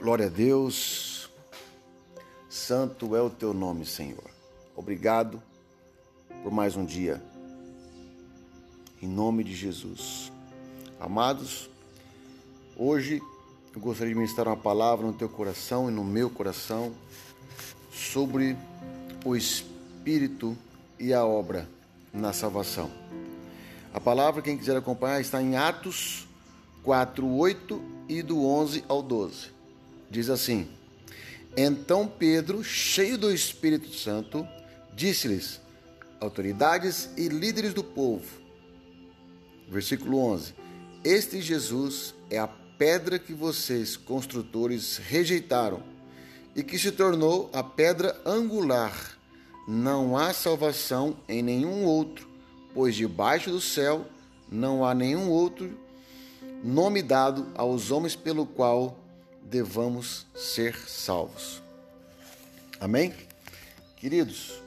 Glória a Deus. Santo é o teu nome, Senhor. Obrigado por mais um dia. Em nome de Jesus. Amados, hoje eu gostaria de ministrar uma palavra no teu coração e no meu coração sobre o Espírito e a obra na salvação. A palavra, quem quiser acompanhar, está em Atos 4, 8 e do 11 ao 12. Diz assim: Então Pedro, cheio do Espírito Santo, disse-lhes, autoridades e líderes do povo. Versículo 11: Este Jesus é a pedra que vocês, construtores, rejeitaram e que se tornou a pedra angular. Não há salvação em nenhum outro, pois debaixo do céu não há nenhum outro nome dado aos homens pelo qual devamos ser salvos. Amém? Queridos,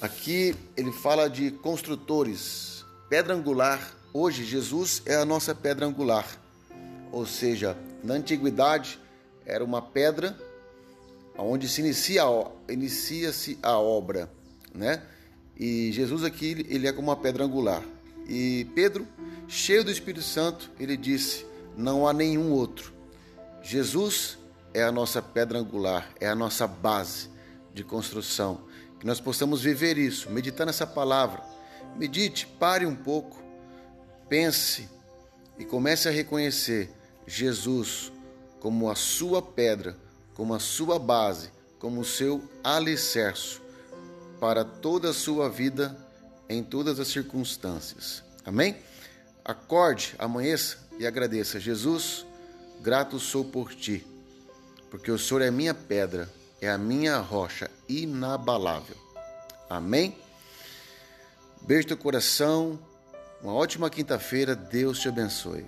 aqui ele fala de construtores, pedra angular. Hoje, Jesus é a nossa pedra angular. Ou seja, na antiguidade era uma pedra onde se inicia inicia-se a obra, né? E Jesus aqui ele é como uma pedra angular. E Pedro, cheio do Espírito Santo, ele disse: não há nenhum outro. Jesus é a nossa pedra angular, é a nossa base de construção. Que nós possamos viver isso, meditar nessa palavra. Medite, pare um pouco, pense e comece a reconhecer Jesus como a sua pedra, como a sua base, como o seu alicerce para toda a sua vida em todas as circunstâncias. Amém? Acorde, amanheça e agradeça. Jesus, grato sou por ti, porque o Senhor é minha pedra, é a minha rocha inabalável. Amém? Beijo teu coração. Uma ótima quinta-feira. Deus te abençoe.